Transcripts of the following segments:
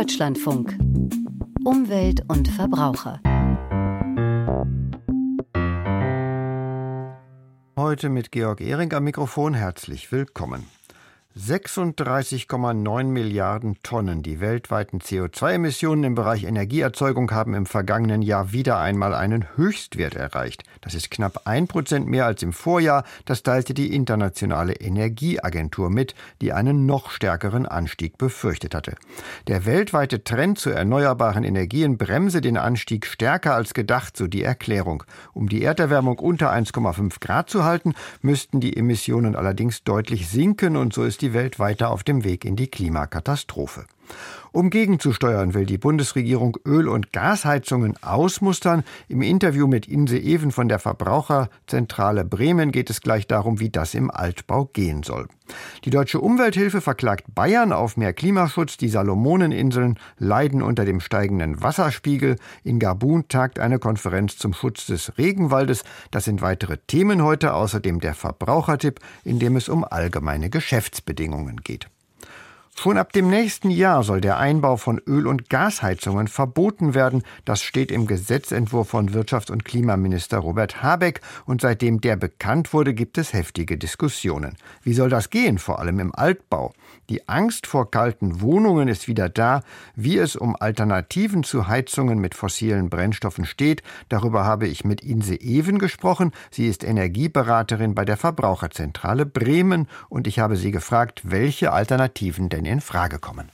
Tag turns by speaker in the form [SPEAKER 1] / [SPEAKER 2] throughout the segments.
[SPEAKER 1] Deutschlandfunk. Umwelt und Verbraucher.
[SPEAKER 2] Heute mit Georg Ehring am Mikrofon herzlich willkommen. 36,9 Milliarden Tonnen. Die weltweiten CO2-Emissionen im Bereich Energieerzeugung haben im vergangenen Jahr wieder einmal einen Höchstwert erreicht. Das ist knapp ein Prozent mehr als im Vorjahr. Das teilte die Internationale Energieagentur mit, die einen noch stärkeren Anstieg befürchtet hatte. Der weltweite Trend zu erneuerbaren Energien bremse den Anstieg stärker als gedacht, so die Erklärung. Um die Erderwärmung unter 1,5 Grad zu halten, müssten die Emissionen allerdings deutlich sinken und so ist die Welt weiter auf dem Weg in die Klimakatastrophe. Um gegenzusteuern, will die Bundesregierung Öl- und Gasheizungen ausmustern. Im Interview mit Inse Even von der Verbraucherzentrale Bremen geht es gleich darum, wie das im Altbau gehen soll. Die Deutsche Umwelthilfe verklagt Bayern auf mehr Klimaschutz. Die Salomoneninseln leiden unter dem steigenden Wasserspiegel. In Gabun tagt eine Konferenz zum Schutz des Regenwaldes. Das sind weitere Themen heute, außerdem der Verbrauchertipp, in dem es um allgemeine Geschäftsbedingungen geht. Schon ab dem nächsten Jahr soll der Einbau von Öl- und Gasheizungen verboten werden. Das steht im Gesetzentwurf von Wirtschafts- und Klimaminister Robert Habeck. Und seitdem der bekannt wurde, gibt es heftige Diskussionen. Wie soll das gehen, vor allem im Altbau? Die Angst vor kalten Wohnungen ist wieder da. Wie es um Alternativen zu Heizungen mit fossilen Brennstoffen steht, darüber habe ich mit Inse Even gesprochen. Sie ist Energieberaterin bei der Verbraucherzentrale Bremen und ich habe sie gefragt, welche Alternativen denn in Frage kommen.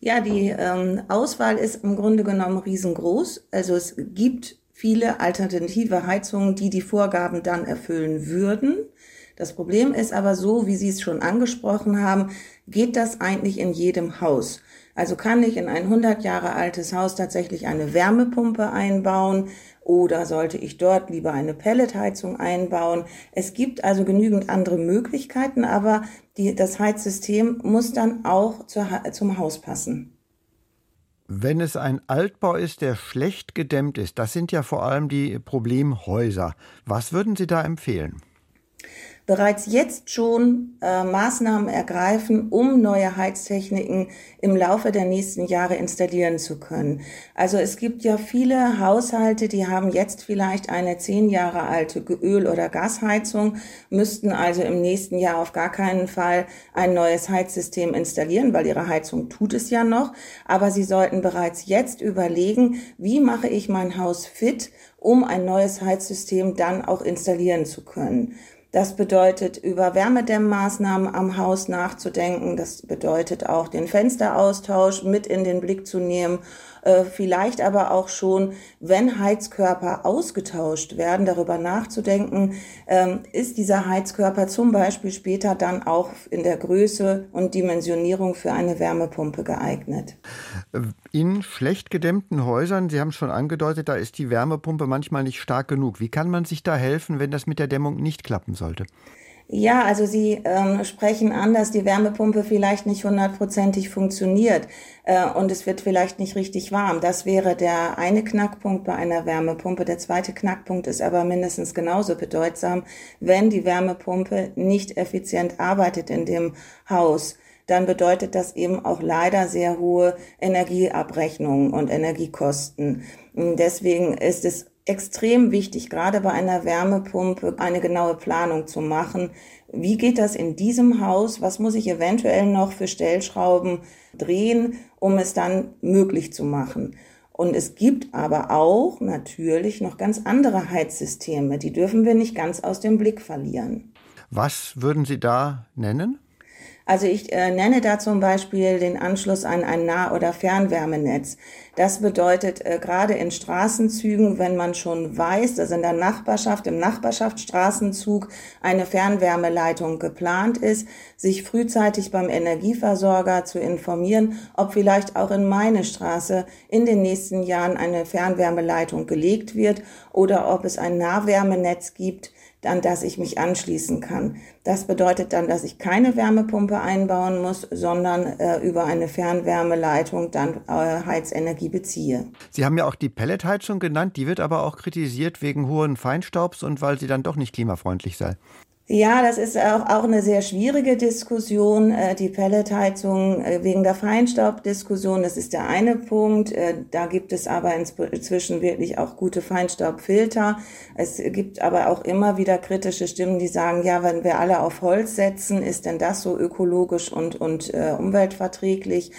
[SPEAKER 3] Ja, die ähm, Auswahl ist im Grunde genommen riesengroß. Also es gibt viele alternative Heizungen, die die Vorgaben dann erfüllen würden. Das Problem ist aber so, wie Sie es schon angesprochen haben, geht das eigentlich in jedem Haus. Also kann ich in ein 100 Jahre altes Haus tatsächlich eine Wärmepumpe einbauen oder sollte ich dort lieber eine Pelletheizung einbauen? Es gibt also genügend andere Möglichkeiten, aber die, das Heizsystem muss dann auch zur, zum Haus passen.
[SPEAKER 2] Wenn es ein Altbau ist, der schlecht gedämmt ist, das sind ja vor allem die Problemhäuser. Was würden Sie da empfehlen?
[SPEAKER 3] Bereits jetzt schon äh, Maßnahmen ergreifen, um neue Heiztechniken im Laufe der nächsten Jahre installieren zu können. Also es gibt ja viele Haushalte, die haben jetzt vielleicht eine zehn Jahre alte Öl- oder Gasheizung, müssten also im nächsten Jahr auf gar keinen Fall ein neues Heizsystem installieren, weil ihre Heizung tut es ja noch. Aber sie sollten bereits jetzt überlegen, wie mache ich mein Haus fit, um ein neues Heizsystem dann auch installieren zu können. Das bedeutet, über Wärmedämmmaßnahmen am Haus nachzudenken. Das bedeutet auch, den Fensteraustausch mit in den Blick zu nehmen äh, vielleicht aber auch schon, wenn Heizkörper ausgetauscht werden, darüber nachzudenken, ähm, ist dieser Heizkörper zum Beispiel später dann auch in der Größe und Dimensionierung für eine Wärmepumpe geeignet.
[SPEAKER 2] In schlecht gedämmten Häusern, Sie haben es schon angedeutet, da ist die Wärmepumpe manchmal nicht stark genug. Wie kann man sich da helfen, wenn das mit der Dämmung nicht klappen sollte?
[SPEAKER 3] Ja, also Sie ähm, sprechen an, dass die Wärmepumpe vielleicht nicht hundertprozentig funktioniert äh, und es wird vielleicht nicht richtig warm. Das wäre der eine Knackpunkt bei einer Wärmepumpe. Der zweite Knackpunkt ist aber mindestens genauso bedeutsam, wenn die Wärmepumpe nicht effizient arbeitet in dem Haus dann bedeutet das eben auch leider sehr hohe Energieabrechnungen und Energiekosten. Deswegen ist es extrem wichtig, gerade bei einer Wärmepumpe eine genaue Planung zu machen. Wie geht das in diesem Haus? Was muss ich eventuell noch für Stellschrauben drehen, um es dann möglich zu machen? Und es gibt aber auch natürlich noch ganz andere Heizsysteme, die dürfen wir nicht ganz aus dem Blick verlieren.
[SPEAKER 2] Was würden Sie da nennen?
[SPEAKER 3] Also ich äh, nenne da zum Beispiel den Anschluss an ein Nah- oder Fernwärmenetz. Das bedeutet äh, gerade in Straßenzügen, wenn man schon weiß, dass in der Nachbarschaft, im Nachbarschaftsstraßenzug eine Fernwärmeleitung geplant ist, sich frühzeitig beim Energieversorger zu informieren, ob vielleicht auch in meine Straße in den nächsten Jahren eine Fernwärmeleitung gelegt wird oder ob es ein Nahwärmenetz gibt, dann, dass ich mich anschließen kann. Das bedeutet dann, dass ich keine Wärmepumpe einbauen muss, sondern äh, über eine Fernwärmeleitung dann äh, Heizenergie beziehe.
[SPEAKER 2] Sie haben ja auch die Pelletheizung genannt, die wird aber auch kritisiert wegen hohen Feinstaubs und weil sie dann doch nicht klimafreundlich sei.
[SPEAKER 3] Ja, das ist auch, auch eine sehr schwierige Diskussion. Äh, die Pelletheizung äh, wegen der Feinstaubdiskussion, das ist der eine Punkt. Äh, da gibt es aber inzwischen wirklich auch gute Feinstaubfilter. Es gibt aber auch immer wieder kritische Stimmen, die sagen, ja, wenn wir alle auf Holz setzen, ist denn das so ökologisch und, und äh, umweltverträglich?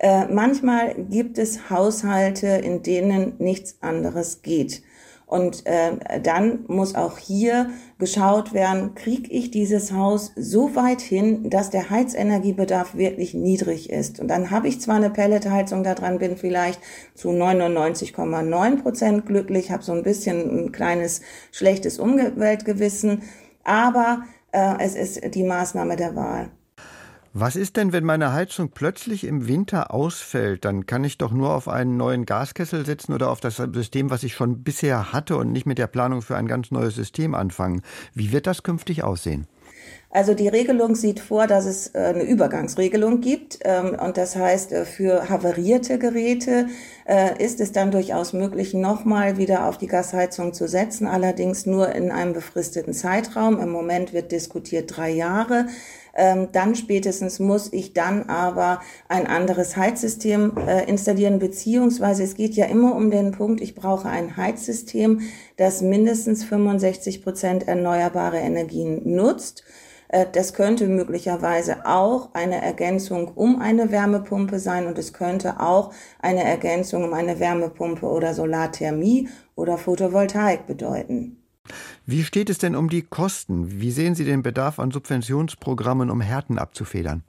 [SPEAKER 3] Äh, manchmal gibt es Haushalte, in denen nichts anderes geht. Und äh, dann muss auch hier geschaut werden, kriege ich dieses Haus so weit hin, dass der Heizenergiebedarf wirklich niedrig ist. Und dann habe ich zwar eine Pelletheizung da dran, bin vielleicht zu 99,9 Prozent glücklich, habe so ein bisschen ein kleines schlechtes Umweltgewissen, aber äh, es ist die Maßnahme der Wahl.
[SPEAKER 2] Was ist denn, wenn meine Heizung plötzlich im Winter ausfällt? Dann kann ich doch nur auf einen neuen Gaskessel setzen oder auf das System, was ich schon bisher hatte und nicht mit der Planung für ein ganz neues System anfangen. Wie wird das künftig aussehen?
[SPEAKER 3] Also die Regelung sieht vor, dass es äh, eine Übergangsregelung gibt. Ähm, und das heißt, äh, für havarierte Geräte äh, ist es dann durchaus möglich, nochmal wieder auf die Gasheizung zu setzen, allerdings nur in einem befristeten Zeitraum. Im Moment wird diskutiert drei Jahre. Ähm, dann spätestens muss ich dann aber ein anderes Heizsystem installieren, beziehungsweise es geht ja immer um den Punkt, ich brauche ein Heizsystem, das mindestens 65 Prozent erneuerbare Energien nutzt. Äh, das könnte möglicherweise auch eine Ergänzung um eine Wärmepumpe sein und es könnte auch eine Ergänzung um eine Wärmepumpe oder Solarthermie oder Photovoltaik bedeuten.
[SPEAKER 2] Wie steht es denn um die Kosten? Wie sehen Sie den Bedarf an Subventionsprogrammen, um Härten abzufedern?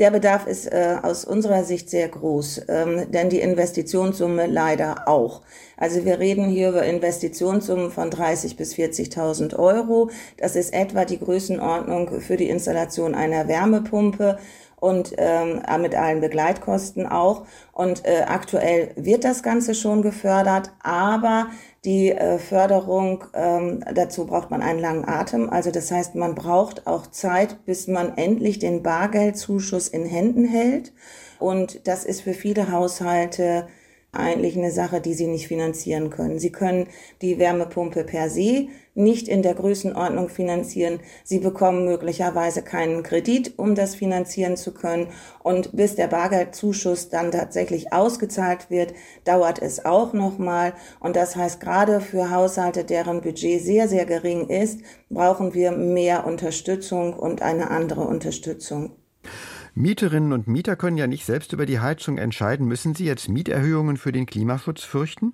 [SPEAKER 3] Der Bedarf ist äh, aus unserer Sicht sehr groß, ähm, denn die Investitionssumme leider auch. Also wir reden hier über Investitionssummen von 30 bis 40.000 Euro. Das ist etwa die Größenordnung für die Installation einer Wärmepumpe und ähm, mit allen Begleitkosten auch. Und äh, aktuell wird das Ganze schon gefördert, aber die äh, Förderung, ähm, dazu braucht man einen langen Atem. Also das heißt, man braucht auch Zeit, bis man endlich den Bargeldzuschuss in Händen hält. Und das ist für viele Haushalte eigentlich eine Sache, die sie nicht finanzieren können. Sie können die Wärmepumpe per se nicht in der Größenordnung finanzieren. Sie bekommen möglicherweise keinen Kredit, um das finanzieren zu können. Und bis der Bargeldzuschuss dann tatsächlich ausgezahlt wird, dauert es auch nochmal. Und das heißt, gerade für Haushalte, deren Budget sehr, sehr gering ist, brauchen wir mehr Unterstützung und eine andere Unterstützung.
[SPEAKER 2] Mieterinnen und Mieter können ja nicht selbst über die Heizung entscheiden. Müssen sie jetzt Mieterhöhungen für den Klimaschutz fürchten?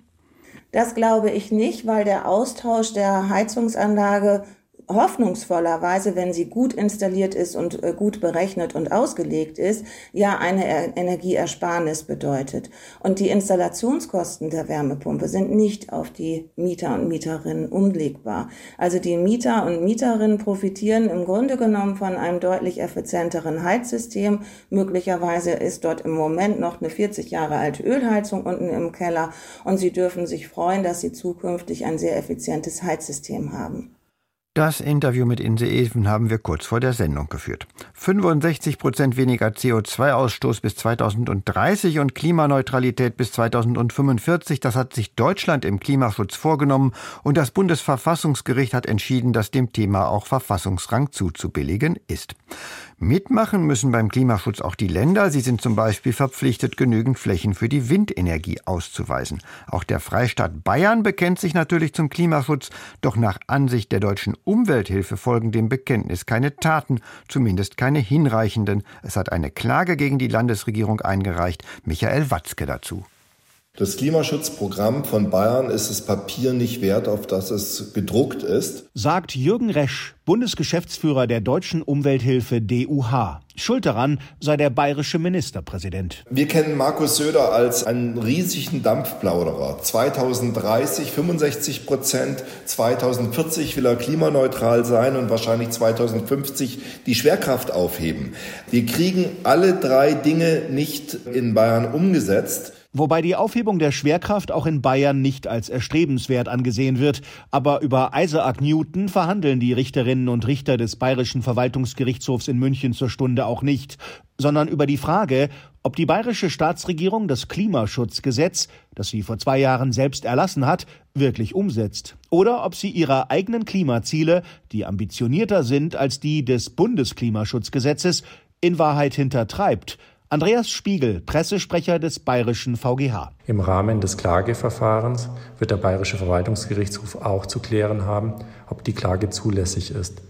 [SPEAKER 3] Das glaube ich nicht, weil der Austausch der Heizungsanlage hoffnungsvollerweise, wenn sie gut installiert ist und äh, gut berechnet und ausgelegt ist, ja eine Energieersparnis bedeutet. Und die Installationskosten der Wärmepumpe sind nicht auf die Mieter und Mieterinnen umlegbar. Also die Mieter und Mieterinnen profitieren im Grunde genommen von einem deutlich effizienteren Heizsystem. Möglicherweise ist dort im Moment noch eine 40 Jahre alte Ölheizung unten im Keller und sie dürfen sich freuen, dass sie zukünftig ein sehr effizientes Heizsystem haben.
[SPEAKER 2] Das Interview mit Inse Even haben wir kurz vor der Sendung geführt. 65 Prozent weniger CO2-Ausstoß bis 2030 und Klimaneutralität bis 2045, das hat sich Deutschland im Klimaschutz vorgenommen und das Bundesverfassungsgericht hat entschieden, dass dem Thema auch Verfassungsrang zuzubilligen ist. Mitmachen müssen beim Klimaschutz auch die Länder. Sie sind zum Beispiel verpflichtet, genügend Flächen für die Windenergie auszuweisen. Auch der Freistaat Bayern bekennt sich natürlich zum Klimaschutz, doch nach Ansicht der deutschen Umwelthilfe folgen dem Bekenntnis keine Taten, zumindest keine hinreichenden. Es hat eine Klage gegen die Landesregierung eingereicht. Michael Watzke dazu.
[SPEAKER 4] Das Klimaschutzprogramm von Bayern ist das Papier nicht wert, auf das es gedruckt ist,
[SPEAKER 5] sagt Jürgen Resch, Bundesgeschäftsführer der deutschen Umwelthilfe DUH. Schuld daran sei der bayerische Ministerpräsident.
[SPEAKER 4] Wir kennen Markus Söder als einen riesigen Dampfplauderer. 2030 65 Prozent, 2040 will er klimaneutral sein und wahrscheinlich 2050 die Schwerkraft aufheben. Wir kriegen alle drei Dinge nicht in Bayern umgesetzt.
[SPEAKER 5] Wobei die Aufhebung der Schwerkraft auch in Bayern nicht als erstrebenswert angesehen wird. Aber über Isaac Newton verhandeln die Richterinnen und Richter des Bayerischen Verwaltungsgerichtshofs in München zur Stunde auch nicht. sondern über die Frage, ob die bayerische Staatsregierung das Klimaschutzgesetz, das sie vor zwei Jahren selbst erlassen hat, wirklich umsetzt, oder ob sie ihre eigenen Klimaziele, die ambitionierter sind als die des Bundesklimaschutzgesetzes, in Wahrheit hintertreibt. Andreas Spiegel, Pressesprecher des bayerischen VGH.
[SPEAKER 6] Im Rahmen des Klageverfahrens wird der bayerische Verwaltungsgerichtshof auch zu klären haben, ob die Klage zulässig ist.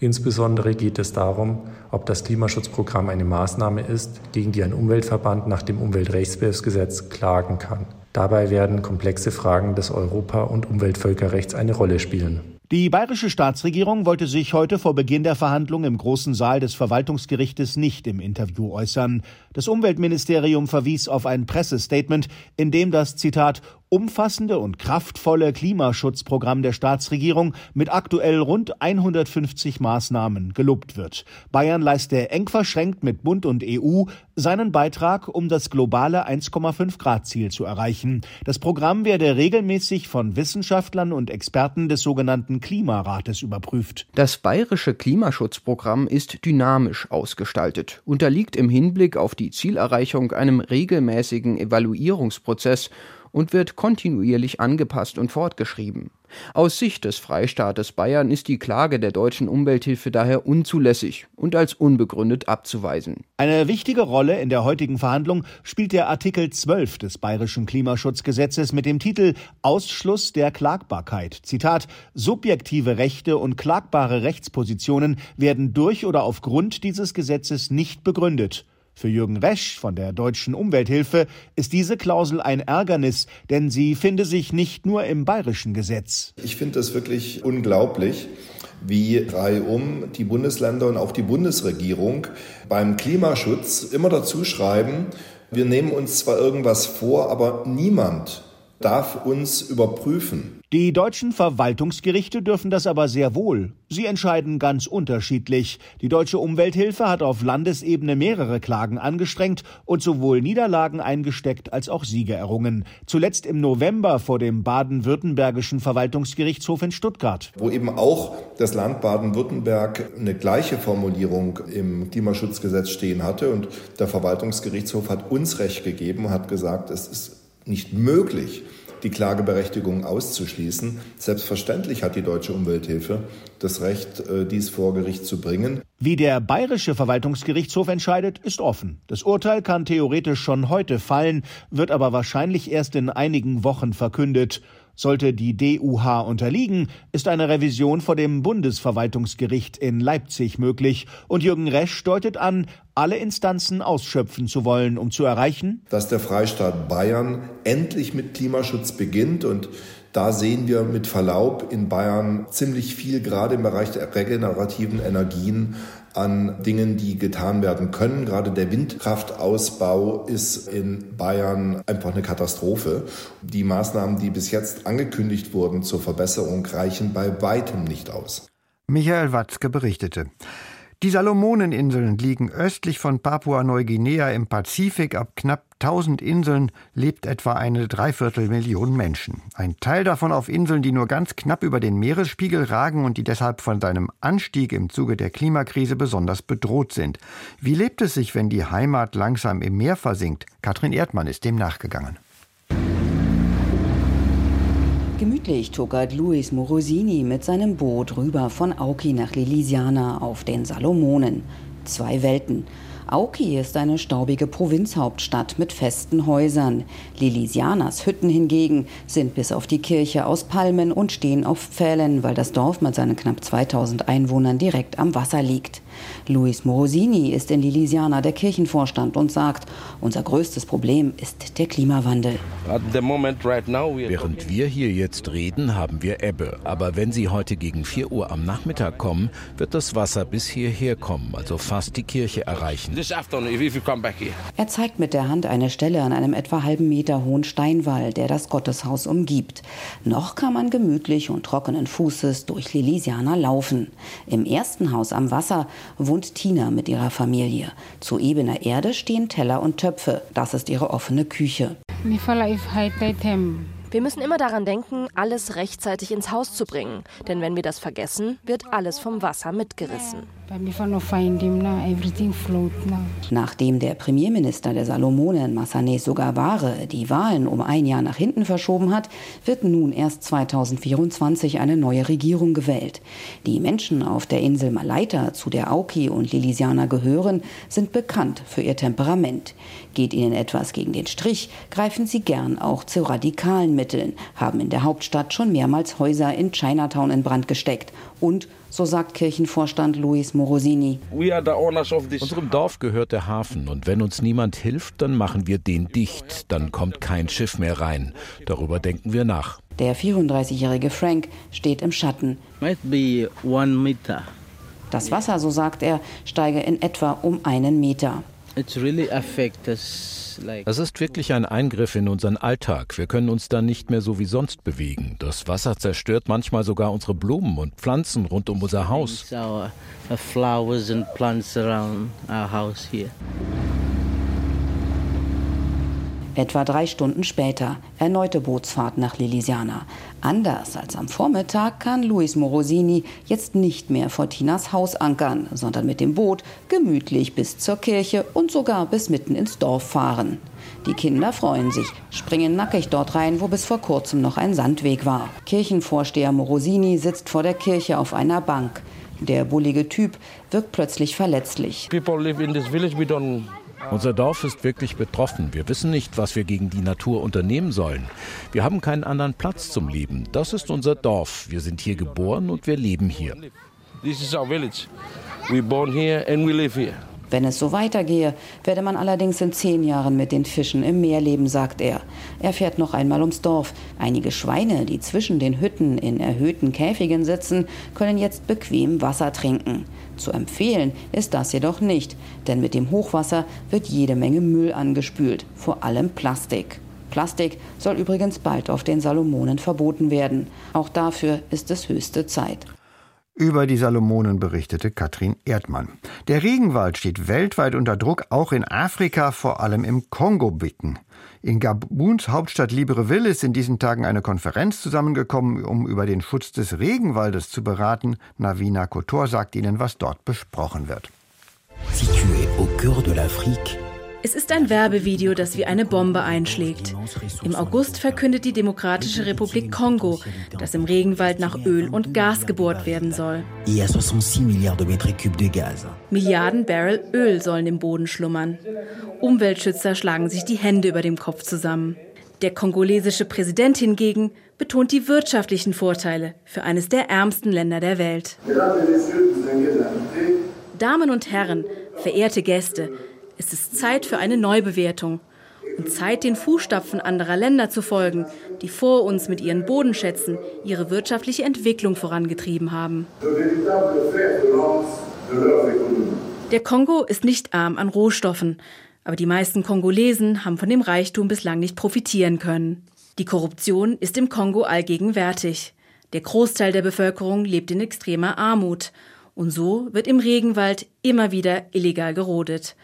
[SPEAKER 6] Insbesondere geht es darum, ob das Klimaschutzprogramm eine Maßnahme ist, gegen die ein Umweltverband nach dem Umweltrechtsbehelfsgesetz klagen kann. Dabei werden komplexe Fragen des Europa- und Umweltvölkerrechts eine Rolle spielen.
[SPEAKER 5] Die bayerische Staatsregierung wollte sich heute vor Beginn der Verhandlungen im großen Saal des Verwaltungsgerichtes nicht im Interview äußern. Das Umweltministerium verwies auf ein Pressestatement, in dem das Zitat umfassende und kraftvolle Klimaschutzprogramm der Staatsregierung mit aktuell rund 150 Maßnahmen gelobt wird. Bayern leiste eng verschränkt mit Bund und EU seinen Beitrag, um das globale 1,5 Grad Ziel zu erreichen. Das Programm werde regelmäßig von Wissenschaftlern und Experten des sogenannten Klimarates überprüft.
[SPEAKER 7] Das bayerische Klimaschutzprogramm ist dynamisch ausgestaltet, unterliegt im Hinblick auf die Zielerreichung einem regelmäßigen Evaluierungsprozess und wird kontinuierlich angepasst und fortgeschrieben. Aus Sicht des Freistaates Bayern ist die Klage der deutschen Umwelthilfe daher unzulässig und als unbegründet abzuweisen.
[SPEAKER 5] Eine wichtige Rolle in der heutigen Verhandlung spielt der Artikel 12 des bayerischen Klimaschutzgesetzes mit dem Titel Ausschluss der Klagbarkeit. Zitat Subjektive Rechte und klagbare Rechtspositionen werden durch oder aufgrund dieses Gesetzes nicht begründet. Für Jürgen Resch von der Deutschen Umwelthilfe ist diese Klausel ein Ärgernis, denn sie finde sich nicht nur im bayerischen Gesetz.
[SPEAKER 4] Ich finde es wirklich unglaublich, wie reihum die Bundesländer und auch die Bundesregierung beim Klimaschutz immer dazu schreiben, wir nehmen uns zwar irgendwas vor, aber niemand darf uns überprüfen.
[SPEAKER 5] Die deutschen Verwaltungsgerichte dürfen das aber sehr wohl. Sie entscheiden ganz unterschiedlich. Die deutsche Umwelthilfe hat auf Landesebene mehrere Klagen angestrengt und sowohl Niederlagen eingesteckt als auch Siege errungen. Zuletzt im November vor dem baden-württembergischen Verwaltungsgerichtshof in Stuttgart.
[SPEAKER 4] Wo eben auch das Land Baden-Württemberg eine gleiche Formulierung im Klimaschutzgesetz stehen hatte und der Verwaltungsgerichtshof hat uns Recht gegeben, hat gesagt, es ist nicht möglich, die Klageberechtigung auszuschließen. Selbstverständlich hat die deutsche Umwelthilfe das Recht, äh, dies vor Gericht zu bringen.
[SPEAKER 5] Wie der bayerische Verwaltungsgerichtshof entscheidet, ist offen. Das Urteil kann theoretisch schon heute fallen, wird aber wahrscheinlich erst in einigen Wochen verkündet. Sollte die DUH unterliegen, ist eine Revision vor dem Bundesverwaltungsgericht in Leipzig möglich. Und Jürgen Resch deutet an, alle Instanzen ausschöpfen zu wollen, um zu erreichen,
[SPEAKER 4] dass der Freistaat Bayern endlich mit Klimaschutz beginnt und da sehen wir mit Verlaub in Bayern ziemlich viel, gerade im Bereich der regenerativen Energien, an Dingen, die getan werden können. Gerade der Windkraftausbau ist in Bayern einfach eine Katastrophe. Die Maßnahmen, die bis jetzt angekündigt wurden zur Verbesserung, reichen bei weitem nicht aus.
[SPEAKER 2] Michael Watzke berichtete. Die Salomoneninseln liegen östlich von Papua-Neuguinea im Pazifik. Ab knapp 1000 Inseln lebt etwa eine Dreiviertelmillion Menschen. Ein Teil davon auf Inseln, die nur ganz knapp über den Meeresspiegel ragen und die deshalb von seinem Anstieg im Zuge der Klimakrise besonders bedroht sind. Wie lebt es sich, wenn die Heimat langsam im Meer versinkt? Katrin Erdmann ist dem nachgegangen.
[SPEAKER 8] Gemütlich tuckert Luis Morosini mit seinem Boot rüber von Auki nach Lilisiana auf den Salomonen. Zwei Welten. Auki ist eine staubige Provinzhauptstadt mit festen Häusern. Lilisianas Hütten hingegen sind bis auf die Kirche aus Palmen und stehen auf Pfählen, weil das Dorf mit seinen knapp 2000 Einwohnern direkt am Wasser liegt. Luis Morosini ist in Lilisiana der Kirchenvorstand und sagt, unser größtes Problem ist der Klimawandel.
[SPEAKER 9] Während wir hier jetzt reden, haben wir Ebbe. Aber wenn Sie heute gegen 4 Uhr am Nachmittag kommen, wird das Wasser bis hierher kommen, also fast die Kirche erreichen.
[SPEAKER 8] Er zeigt mit der Hand eine Stelle an einem etwa halben Meter hohen Steinwall, der das Gotteshaus umgibt. Noch kann man gemütlich und trockenen Fußes durch Lilisiana laufen. Im ersten Haus am Wasser wohnt Tina mit ihrer Familie. Zu ebener Erde stehen Teller und Töpfe. Das ist ihre offene Küche.
[SPEAKER 10] Wir müssen immer daran denken, alles rechtzeitig ins Haus zu bringen. Denn wenn wir das vergessen, wird alles vom Wasser mitgerissen.
[SPEAKER 8] Nachdem der Premierminister der Salomonen, Massané Sogavare, die Wahlen um ein Jahr nach hinten verschoben hat, wird nun erst 2024 eine neue Regierung gewählt. Die Menschen auf der Insel Malaita, zu der Auki und Lilisiana gehören, sind bekannt für ihr Temperament. Geht ihnen etwas gegen den Strich, greifen sie gern auch zu radikalen Mitteln, haben in der Hauptstadt schon mehrmals Häuser in Chinatown in Brand gesteckt und so sagt Kirchenvorstand Luis Morosini.
[SPEAKER 9] Unserem Dorf gehört der Hafen und wenn uns niemand hilft, dann machen wir den dicht. Dann kommt kein Schiff mehr rein. Darüber denken wir nach.
[SPEAKER 8] Der 34-jährige Frank steht im Schatten. Das Wasser, so sagt er, steige in etwa um einen Meter.
[SPEAKER 9] Es ist wirklich ein Eingriff in unseren Alltag. Wir können uns dann nicht mehr so wie sonst bewegen. Das Wasser zerstört manchmal sogar unsere Blumen und Pflanzen rund um unser Haus.
[SPEAKER 8] Etwa drei Stunden später erneute Bootsfahrt nach Lilisiana. Anders als am Vormittag kann Luis Morosini jetzt nicht mehr vor Tinas Haus ankern, sondern mit dem Boot gemütlich bis zur Kirche und sogar bis mitten ins Dorf fahren. Die Kinder freuen sich, springen nackig dort rein, wo bis vor kurzem noch ein Sandweg war. Kirchenvorsteher Morosini sitzt vor der Kirche auf einer Bank. Der bullige Typ wirkt plötzlich verletzlich.
[SPEAKER 9] People live in this village, we don't unser Dorf ist wirklich betroffen. Wir wissen nicht, was wir gegen die Natur unternehmen sollen. Wir haben keinen anderen Platz zum Leben. Das ist unser Dorf. Wir sind hier geboren und wir leben hier.
[SPEAKER 8] This is our village. We born here and we live here. Wenn es so weitergehe, werde man allerdings in zehn Jahren mit den Fischen im Meer leben, sagt er. Er fährt noch einmal ums Dorf. Einige Schweine, die zwischen den Hütten in erhöhten Käfigen sitzen, können jetzt bequem Wasser trinken. Zu empfehlen ist das jedoch nicht, denn mit dem Hochwasser wird jede Menge Müll angespült, vor allem Plastik. Plastik soll übrigens bald auf den Salomonen verboten werden. Auch dafür ist es höchste Zeit.
[SPEAKER 2] Über die Salomonen berichtete Katrin Erdmann. Der Regenwald steht weltweit unter Druck, auch in Afrika, vor allem im Kongo-Becken. In Gabuns Hauptstadt Libreville ist in diesen Tagen eine Konferenz zusammengekommen, um über den Schutz des Regenwaldes zu beraten. Navina Kotor sagt Ihnen, was dort besprochen wird.
[SPEAKER 10] Situé au cœur de l'Afrique,
[SPEAKER 11] es ist ein Werbevideo, das wie eine Bombe einschlägt. Im August verkündet die Demokratische Republik Kongo, dass im Regenwald nach Öl und Gas gebohrt werden soll. Milliarden Barrel Öl sollen im Boden schlummern. Umweltschützer schlagen sich die Hände über dem Kopf zusammen. Der kongolesische Präsident hingegen betont die wirtschaftlichen Vorteile für eines der ärmsten Länder der Welt. Damen und Herren, verehrte Gäste, es ist Zeit für eine Neubewertung und Zeit, den Fußstapfen anderer Länder zu folgen, die vor uns mit ihren Bodenschätzen ihre wirtschaftliche Entwicklung vorangetrieben haben. Der Kongo ist nicht arm an Rohstoffen, aber die meisten Kongolesen haben von dem Reichtum bislang nicht profitieren können. Die Korruption ist im Kongo allgegenwärtig. Der Großteil der Bevölkerung lebt in extremer Armut. Und so wird im Regenwald immer wieder illegal gerodet.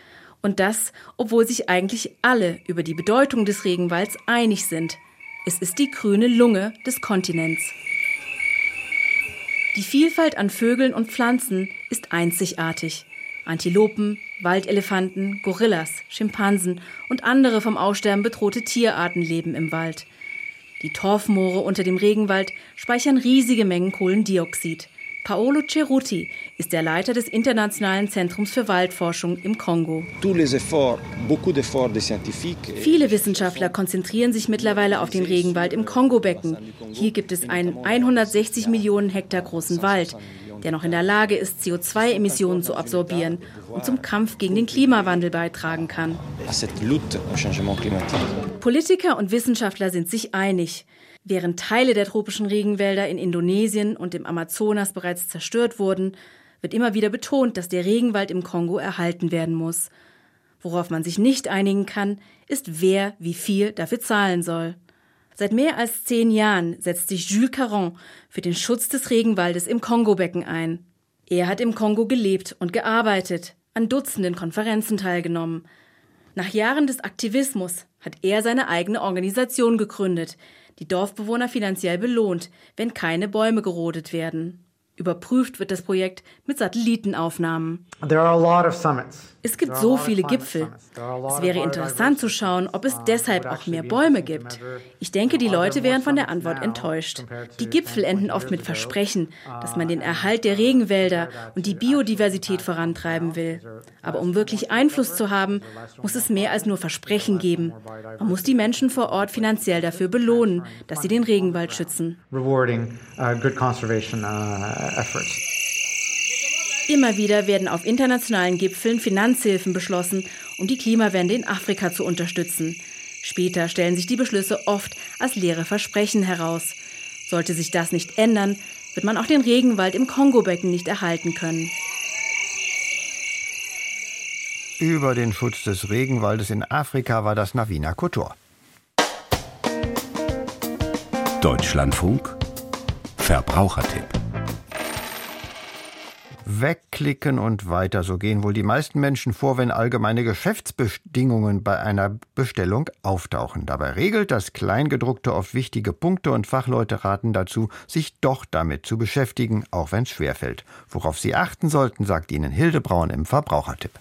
[SPEAKER 11] Und das, obwohl sich eigentlich alle über die Bedeutung des Regenwalds einig sind. Es ist die grüne Lunge des Kontinents. Die Vielfalt an Vögeln und Pflanzen ist einzigartig. Antilopen, Waldelefanten, Gorillas, Schimpansen und andere vom Aussterben bedrohte Tierarten leben im Wald. Die Torfmoore unter dem Regenwald speichern riesige Mengen Kohlendioxid. Paolo Ceruti ist der Leiter des Internationalen Zentrums für Waldforschung im Kongo. Viele Wissenschaftler konzentrieren sich mittlerweile auf den Regenwald im Kongo-Becken. Hier gibt es einen 160 Millionen Hektar großen Wald, der noch in der Lage ist, CO2-Emissionen zu absorbieren und zum Kampf gegen den Klimawandel beitragen kann. Politiker und Wissenschaftler sind sich einig. Während Teile der tropischen Regenwälder in Indonesien und im Amazonas bereits zerstört wurden, wird immer wieder betont, dass der Regenwald im Kongo erhalten werden muss. Worauf man sich nicht einigen kann, ist, wer wie viel dafür zahlen soll. Seit mehr als zehn Jahren setzt sich Jules Caron für den Schutz des Regenwaldes im Kongo-Becken ein. Er hat im Kongo gelebt und gearbeitet, an Dutzenden Konferenzen teilgenommen. Nach Jahren des Aktivismus hat er seine eigene Organisation gegründet, die Dorfbewohner finanziell belohnt, wenn keine Bäume gerodet werden. Überprüft wird das Projekt mit Satellitenaufnahmen. Es gibt so viele Gipfel. Es wäre interessant zu schauen, ob es deshalb auch mehr Bäume gibt. Ich denke, die Leute wären von der Antwort enttäuscht. Die Gipfel enden oft mit Versprechen, dass man den Erhalt der Regenwälder und die Biodiversität vorantreiben will. Aber um wirklich Einfluss zu haben, muss es mehr als nur Versprechen geben. Man muss die Menschen vor Ort finanziell dafür belohnen, dass sie den Regenwald schützen. Rewarding, uh, good conservation, uh, efforts. Immer wieder werden auf internationalen Gipfeln Finanzhilfen beschlossen, um die Klimawende in Afrika zu unterstützen. Später stellen sich die Beschlüsse oft als leere Versprechen heraus. Sollte sich das nicht ändern, wird man auch den Regenwald im Kongobecken nicht erhalten können.
[SPEAKER 2] Über den Schutz des Regenwaldes in Afrika war das Navina Kotor.
[SPEAKER 10] Deutschlandfunk Verbrauchertipp
[SPEAKER 2] Wegklicken und weiter so gehen wohl die meisten Menschen vor, wenn allgemeine Geschäftsbedingungen bei einer Bestellung auftauchen. Dabei regelt das Kleingedruckte oft wichtige Punkte und Fachleute raten dazu, sich doch damit zu beschäftigen, auch wenn es schwerfällt. Worauf Sie achten sollten, sagt Ihnen Hilde Braun im Verbrauchertipp.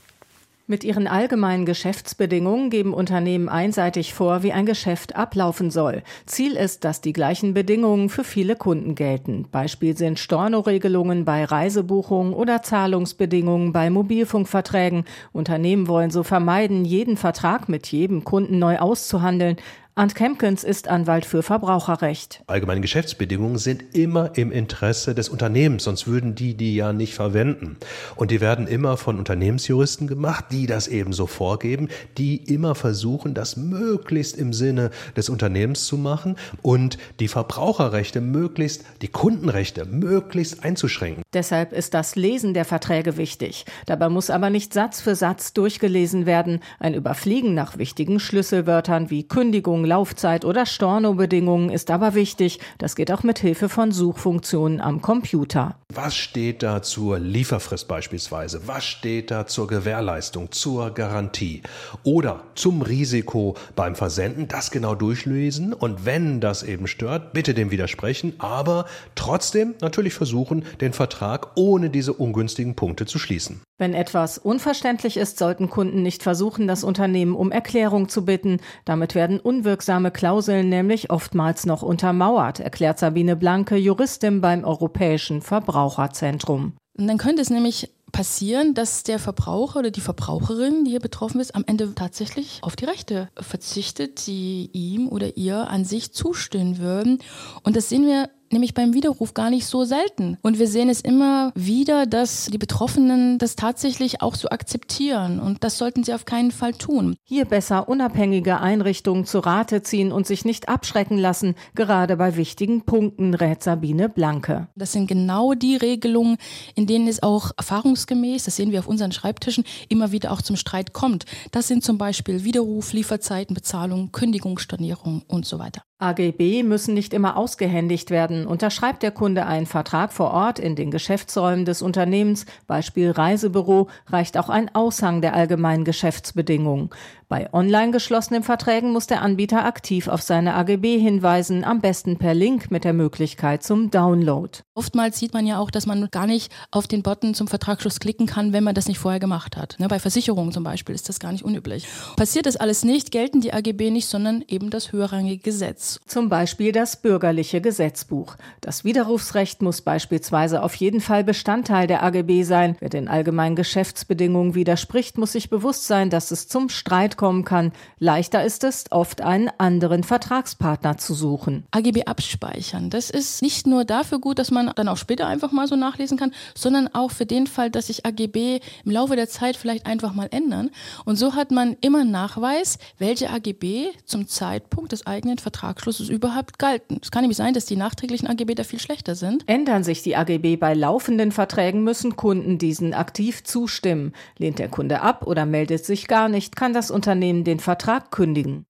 [SPEAKER 12] Mit ihren allgemeinen Geschäftsbedingungen geben Unternehmen einseitig vor, wie ein Geschäft ablaufen soll. Ziel ist, dass die gleichen Bedingungen für viele Kunden gelten. Beispiel sind Stornoregelungen bei Reisebuchungen oder Zahlungsbedingungen bei Mobilfunkverträgen. Unternehmen wollen so vermeiden, jeden Vertrag mit jedem Kunden neu auszuhandeln. Arndt Kempkens ist Anwalt für Verbraucherrecht.
[SPEAKER 13] Allgemeine Geschäftsbedingungen sind immer im Interesse des Unternehmens, sonst würden die die ja nicht verwenden. Und die werden immer von Unternehmensjuristen gemacht, die das eben so vorgeben, die immer versuchen, das möglichst im Sinne des Unternehmens zu machen und die Verbraucherrechte möglichst, die Kundenrechte möglichst einzuschränken.
[SPEAKER 12] Deshalb ist das Lesen der Verträge wichtig. Dabei muss aber nicht Satz für Satz durchgelesen werden. Ein Überfliegen nach wichtigen Schlüsselwörtern wie Kündigung, Bedingungen, Laufzeit oder Stornobedingungen ist aber wichtig. Das geht auch mit Hilfe von Suchfunktionen am Computer.
[SPEAKER 13] Was steht da zur Lieferfrist beispielsweise? Was steht da zur Gewährleistung, zur Garantie oder zum Risiko beim Versenden? Das genau durchlesen und wenn das eben stört, bitte dem widersprechen, aber trotzdem natürlich versuchen, den Vertrag ohne diese ungünstigen Punkte zu schließen.
[SPEAKER 12] Wenn etwas unverständlich ist, sollten Kunden nicht versuchen, das Unternehmen um Erklärung zu bitten. Damit werden unwirksame Klauseln nämlich oftmals noch untermauert, erklärt Sabine Blanke, Juristin beim Europäischen Verbraucherzentrum.
[SPEAKER 14] Und dann könnte es nämlich passieren, dass der Verbraucher oder die Verbraucherin, die hier betroffen ist, am Ende tatsächlich auf die Rechte verzichtet, die ihm oder ihr an sich zustehen würden. Und das sehen wir nämlich beim Widerruf gar nicht so selten. Und wir sehen es immer wieder, dass die Betroffenen das tatsächlich auch so akzeptieren. Und das sollten sie auf keinen Fall tun.
[SPEAKER 12] Hier besser unabhängige Einrichtungen zu Rate ziehen und sich nicht abschrecken lassen, gerade bei wichtigen Punkten, rät Sabine Blanke.
[SPEAKER 14] Das sind genau die Regelungen, in denen es auch erfahrungsgemäß, das sehen wir auf unseren Schreibtischen, immer wieder auch zum Streit kommt. Das sind zum Beispiel Widerruf, Lieferzeiten, Bezahlung, Kündigungsstornierung und so weiter.
[SPEAKER 12] AGB müssen nicht immer ausgehändigt werden. Unterschreibt der Kunde einen Vertrag vor Ort in den Geschäftsräumen des Unternehmens, Beispiel Reisebüro, reicht auch ein Aushang der allgemeinen Geschäftsbedingungen. Bei online geschlossenen Verträgen muss der Anbieter aktiv auf seine AGB hinweisen, am besten per Link mit der Möglichkeit zum Download.
[SPEAKER 14] Oftmals sieht man ja auch, dass man gar nicht auf den Button zum Vertragsschluss klicken kann, wenn man das nicht vorher gemacht hat. Ne, bei Versicherungen zum Beispiel ist das gar nicht unüblich. Passiert das alles nicht, gelten die AGB nicht, sondern eben das höherrangige Gesetz.
[SPEAKER 12] Zum Beispiel das bürgerliche Gesetzbuch. Das Widerrufsrecht muss beispielsweise auf jeden Fall Bestandteil der AGB sein. Wer den allgemeinen Geschäftsbedingungen widerspricht, muss sich bewusst sein, dass es zum Streit kommen kann. Leichter ist es, oft einen anderen Vertragspartner zu suchen.
[SPEAKER 14] AGB abspeichern, das ist nicht nur dafür gut, dass man dann auch später einfach mal so nachlesen kann, sondern auch für den Fall, dass sich AGB im Laufe der Zeit vielleicht einfach mal ändern. Und so hat man immer Nachweis, welche AGB zum Zeitpunkt des eigenen Vertragsschlusses überhaupt galten. Es kann nämlich sein, dass die nachträglichen AGB da viel schlechter sind.
[SPEAKER 12] Ändern sich die AGB bei laufenden Verträgen, müssen Kunden diesen aktiv zustimmen. Lehnt der Kunde ab oder meldet sich gar nicht, kann das Unternehmen den Vertrag kündigen.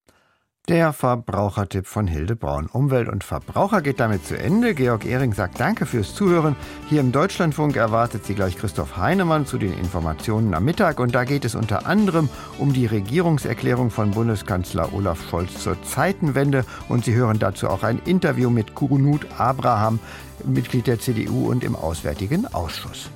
[SPEAKER 2] Der Verbrauchertipp von Hilde Braun. Umwelt und Verbraucher geht damit zu Ende. Georg Ehring sagt Danke fürs Zuhören. Hier im Deutschlandfunk erwartet Sie gleich Christoph Heinemann zu den Informationen am Mittag. Und da geht es unter anderem um die Regierungserklärung von Bundeskanzler Olaf Scholz zur Zeitenwende. Und Sie hören dazu auch ein Interview mit Kurunut Abraham, Mitglied der CDU und im Auswärtigen Ausschuss.